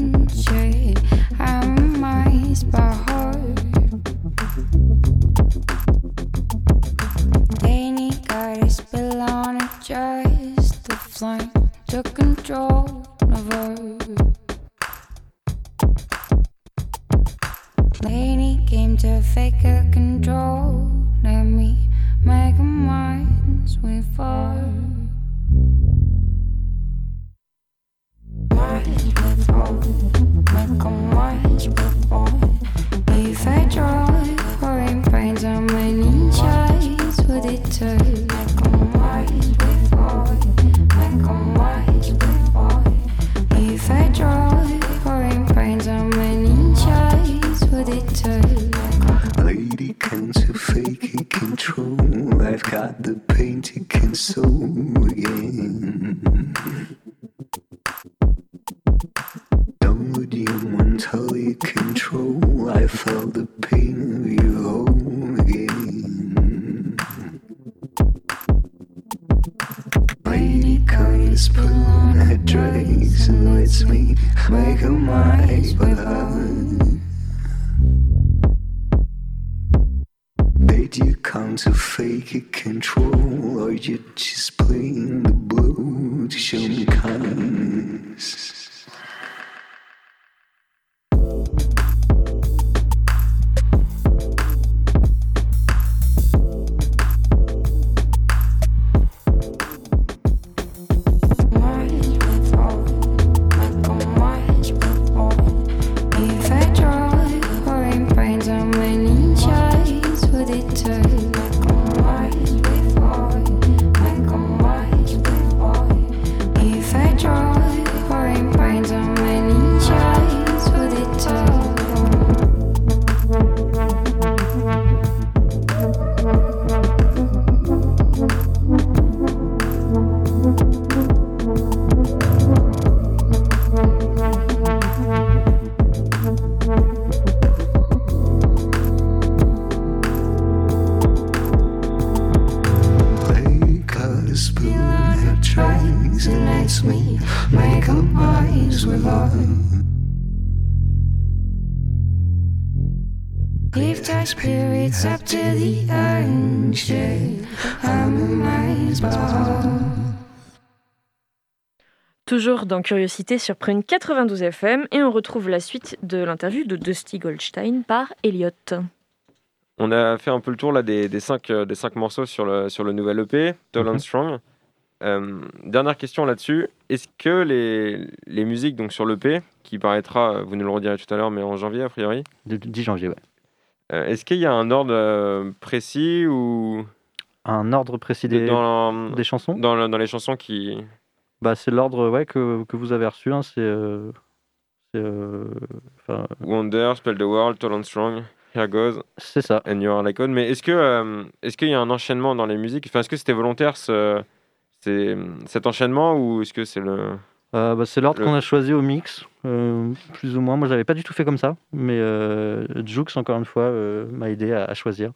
dans Curiosité sur Prune 92 FM et on retrouve la suite de l'interview de Dusty Goldstein par Elliot. On a fait un peu le tour là, des, des, cinq, euh, des cinq morceaux sur le, sur le nouvel EP, Tall and Mhm. Strong. Euh, dernière question là-dessus. Est-ce que les, les musiques donc, sur l'EP, qui paraîtra, euh, vous nous le redirez tout à l'heure, mais en janvier a priori, Le 10 janvier, ouais. euh, est-ce qu'il y a un ordre précis ou Un ordre précis des, dans, des chansons? dans, dans les chansons qui. Bah, C'est l'ordre ouais, que, que vous avez reçu. hein, c'est. euh, euh, Wonder, Spell the World, Tall and Strong, Here Goes, c'est ça. and You're Like On. Mais est-ce que euh, est-ce qu'il y a un enchaînement dans les musiques? Enfin, est-ce que c'était volontaire ce, c'est- cet enchaînement ou est-ce que c'est le. Euh, bah, c'est l'ordre Le- qu'on a choisi au mix, euh, plus ou moins. Moi, je l'avais pas du tout fait comme ça, mais Jux, encore une fois, m'a aidé à, à choisir.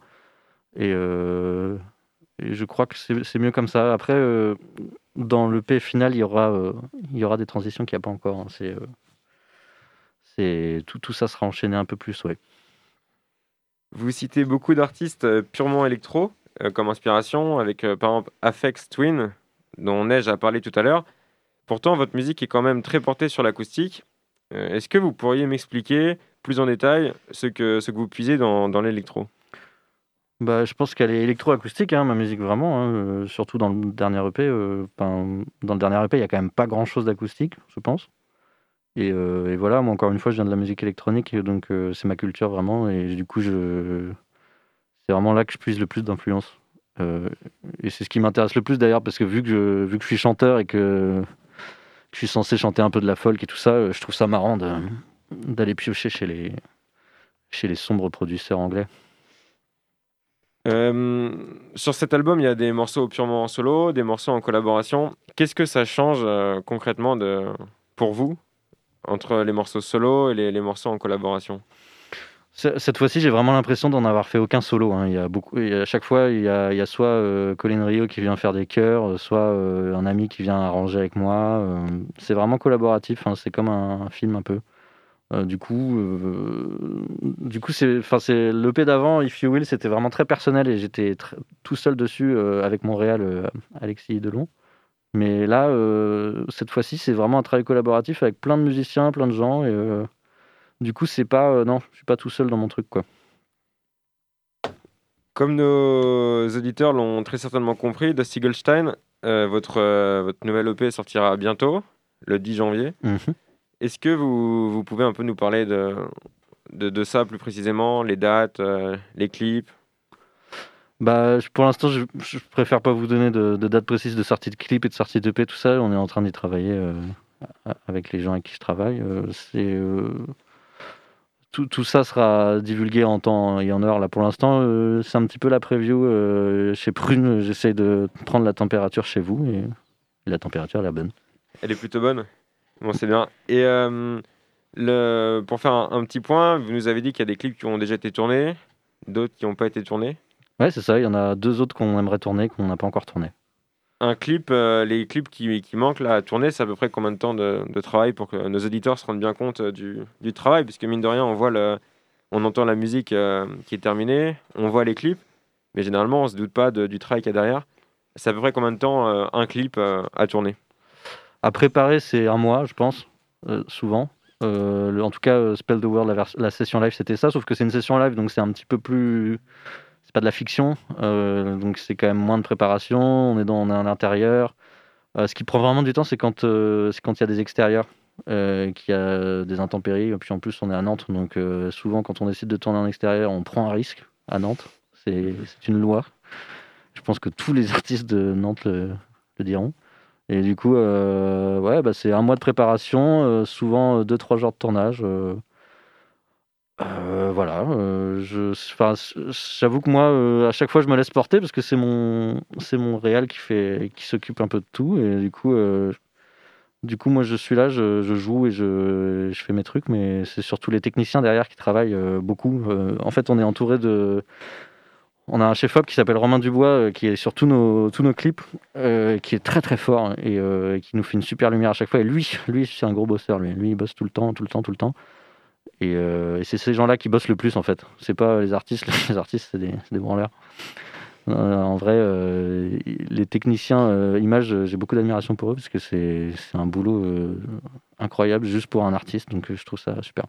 Et, et je crois que c'est c'est mieux comme ça. Après, dans le P final, il y aura, euh, il y aura des transitions qu'il n'y a pas encore. hein. C'est, euh, c'est tout, tout ça sera enchaîné un peu plus, ouais. Vous citez beaucoup d'artistes euh, purement électro comme inspiration, avec par exemple Afex Twin, dont Neige a parlé tout à l'heure. Pourtant, votre musique est quand même très portée sur l'acoustique. Est-ce que vous pourriez m'expliquer plus en détail ce que, ce que vous puisez dans, dans l'électro? Bah, je pense qu'elle est électroacoustique, hein, ma musique vraiment. hein, euh, surtout dans le dernier EP. euh, dans le dernier EP, il y a quand même pas grand chose d'acoustique, je pense. Et, euh, et voilà, moi encore une fois, je viens de la musique électronique, donc c'est ma culture vraiment. Et du coup, c'est vraiment là que je puise le plus d'influence. Et c'est ce qui m'intéresse le plus d'ailleurs, parce que vu que, je, suis chanteur et que, je suis censé chanter un peu de la folk et tout ça, je trouve ça marrant d'aller piocher chez les, chez les sombres producteurs anglais. Euh, Sur cet album, il y a des morceaux purement en solo, des morceaux en collaboration. Qu'est-ce que ça change euh, concrètement pour vous entre les morceaux solo et les, morceaux en collaboration? Ce- Cette fois-ci, j'ai vraiment l'impression d'en avoir fait aucun solo. hein. Il y a beaucoup, à chaque fois, il y a, soit euh, Colin Rio qui vient faire des chœurs, soit un ami qui vient arranger avec moi. c'est vraiment collaboratif. hein. C'est comme un film un peu. Euh, du coup, euh, du coup, c'est, enfin, c'est l'EP d'avant, If You Will, c'était vraiment très personnel et j'étais tr- tout seul dessus euh, avec mon réal euh, Alexis Delon. Mais là, cette fois-ci, c'est vraiment un travail collaboratif avec plein de musiciens, plein de gens et du coup, c'est pas, non, je suis pas tout seul dans mon truc, quoi. Comme nos auditeurs l'ont très certainement compris, Dusty Goldstein, euh, votre, votre nouvelle EP sortira bientôt, le 10 janvier. Mhm. Est-ce que vous, vous pouvez un peu nous parler de, de, de ça plus précisément, les dates, euh, les clips? Bah, pour l'instant, je, je préfère pas vous donner de, de date précise de sortie de clip et de sortie d'EP, tout ça. On est en train d'y travailler euh, avec les gens avec qui je travaille. Euh, c'est tout, tout ça sera divulgué en temps et en heure. Là, pour l'instant, c'est un petit peu la preview. chez Prune, j'essaie de prendre la température chez vous et la température elle est bonne. Elle est plutôt bonne? Bon, c'est bien. Et euh, le, pour faire un, un petit point, vous nous avez dit qu'il y a des clips qui ont déjà été tournés, d'autres qui n'ont pas été tournés. Ouais, c'est ça. Il y en a deux autres qu'on aimerait tourner qu'on n'a pas encore tourné. Un clip, euh, les clips qui, qui manquent là à tourner, c'est à peu près combien de temps de, de travail pour que nos auditeurs se rendent bien compte euh, du, du travail? Puisque mine de rien, on voit le, on entend la musique euh, qui est terminée, on voit les clips, mais généralement on se doute pas de- du travail qu'il y a derrière. C'est à peu près combien de temps un clip à tourner? À préparer, c'est un mois, je pense, euh, souvent. Euh, en tout cas, euh, Spell the World, la, session live, c'était ça, sauf que c'est une session live, donc c'est un petit peu plus. C'est pas de la fiction, donc c'est quand même moins de préparation. On est dans, on est à l'intérieur. Ce qui prend vraiment du temps, c'est quand c'est quand il y a des extérieurs, euh, qu'il y a des intempéries. Et puis en plus, on est à Nantes, donc souvent quand on décide de tourner en extérieur, on prend un risque à Nantes. C'est une loi. Je pense que tous les [LAUGHS] artistes de Nantes le diront. Et du coup, euh, ouais, bah, c'est un mois de préparation, euh, souvent 2-3 jours de tournage. euh, euh, voilà, euh, j'avoue que moi, euh, à chaque fois, je me laisse porter parce que c'est mon, c'est mon réal qui qui s'occupe un peu de tout. Et du coup, euh, du coup, moi, je suis là, je, je joue et je, je fais mes trucs, mais c'est surtout les techniciens derrière qui travaillent euh, beaucoup. Euh, en fait, on est entouré de, on a un chef-op qui s'appelle Romain Dubois, euh, qui est sur tous nos, tous nos clips, euh, qui est très très fort et euh, qui nous fait une super lumière à chaque fois. Et lui, lui c'est un gros bosseur. Lui, lui il bosse tout le temps, tout le temps, tout le temps. Et, et c'est ces gens-là qui bossent le plus en fait. C'est pas les artistes. [LAUGHS] Les artistes, c'est des, des branleurs. En vrai, les techniciens images, j'ai beaucoup d'admiration pour eux parce que c'est un boulot incroyable juste pour un artiste. Donc je trouve ça super.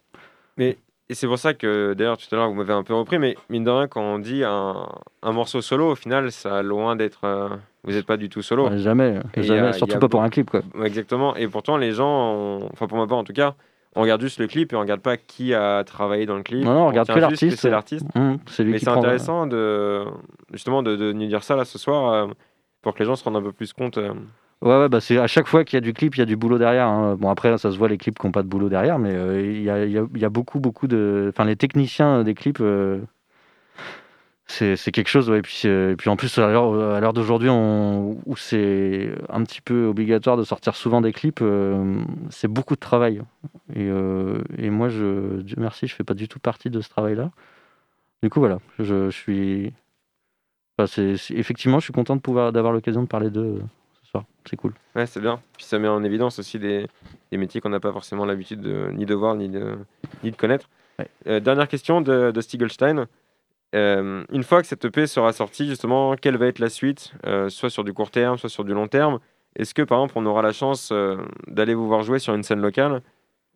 Et c'est pour ça que, d'ailleurs, tout à l'heure, vous m'avez un peu repris, mais mine de rien, quand on dit un, un morceau solo, au final, ça a loin d'être. euh, vous n'êtes pas du tout solo. Ouais, jamais, Et jamais, il y a- surtout pas pour un clip quoi. Exactement. Et pourtant, les gens, ont- enfin pour ma part en tout cas, on regarde juste le clip et on regarde pas qui a travaillé dans le clip. Non, non, on regarde tient que l'artiste. C'est l'artiste. Mmh, c'est lui Mais c'est intéressant de justement de, de nous dire ça là ce soir euh, pour que les gens se rendent un peu plus compte. euh. Ouais, ouais, bah c'est à chaque fois qu'il y a du clip, il y a du boulot derrière. hein. Bon, après, là, ça se voit les clips qui n'ont pas de boulot derrière, mais euh, il y, a, y y a beaucoup, beaucoup de. Enfin, les techniciens des clips, euh, c'est quelque chose. Ouais. Et, puis, euh, et puis en plus, à l'heure d'aujourd'hui, où c'est un petit peu obligatoire de sortir souvent des clips, euh, c'est beaucoup de travail. Et, euh, et moi, je, merci, je fais pas du tout partie de ce travail-là. Du coup, voilà, je, je suis. enfin, c'est- effectivement, je suis content d'avoir l'occasion de parler d'eux euh, ce soir. C'est cool. Ouais, c'est bien. Puis ça met en évidence aussi des, des métiers qu'on n'a pas forcément l'habitude de, ni de voir ni de, ni de connaître. Ouais. Euh, dernière question de, de Stiegelstein. Euh, une fois que cette EP sera sortie, justement, quelle va être la suite, euh, soit sur du court terme, soit sur du long terme? Est-ce que, par exemple, on aura la chance d'aller vous voir jouer sur une scène locale?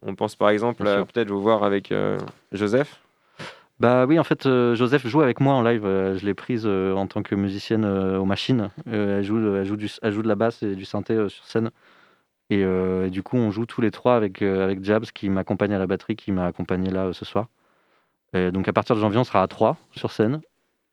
On pense par exemple à peut-être vous voir avec Joseph. Bah oui, en fait, euh, Joseph joue avec moi en live. euh, je l'ai prise euh, en tant que musicienne aux machines. Elle, joue, elle, joue du, elle joue de la basse et du synthé sur scène. Et, du coup, on joue tous les trois avec, avec Jabs qui m'accompagne à la batterie, qui m'a accompagné là ce soir. Donc à partir de janvier, on sera à trois sur scène.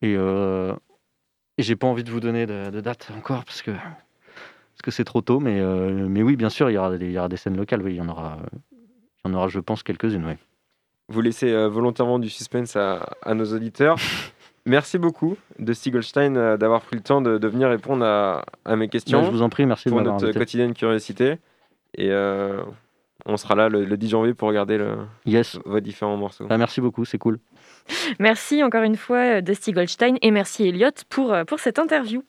Et, et j'ai pas envie de vous donner de, date encore parce que parce que c'est trop tôt. Mais, mais oui, bien sûr, il y aura des, il y aura des scènes locales. Oui, il y en aura, il y en aura, je pense, quelques-unes. Vous laissez euh, volontairement du suspense à, à nos auditeurs. [LAUGHS] Merci beaucoup de Stiegelstein euh, d'avoir pris le temps de, de venir répondre à, à mes questions. Bah, je vous en prie, merci de pour m'avoir notre invité. quotidienne curiosité. Et euh, on sera là le, le 10 janvier pour regarder le, Yes. vos différents morceaux. Ah, merci beaucoup, c'est cool. [LAUGHS] Merci encore une fois euh, Dusty Goldstein et merci Elliot pour, euh, pour cette interview.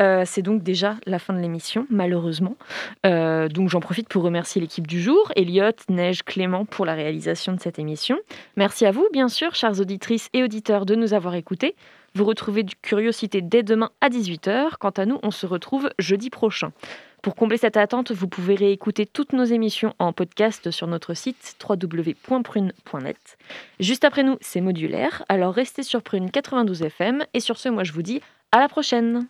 Euh, c'est donc déjà la fin de l'émission, malheureusement. Donc j'en profite pour remercier l'équipe du jour, Elliot, Neige, Clément pour la réalisation de cette émission. Merci à vous, bien sûr, chères auditrices et auditeurs, de nous avoir écoutés. Vous retrouvez du Curiosité dès demain à 18h. Quant à nous, on se retrouve jeudi prochain. Pour combler cette attente, vous pouvez réécouter toutes nos émissions en podcast sur notre site www.prune.net. Juste après nous, c'est modulaire, alors restez sur Prune 92 FM. Et sur ce, moi je vous dis à la prochaine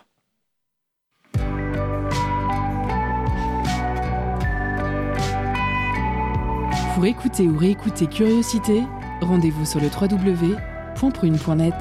Pour écouter ou réécouter Curiosité, rendez-vous sur le www.prune.net.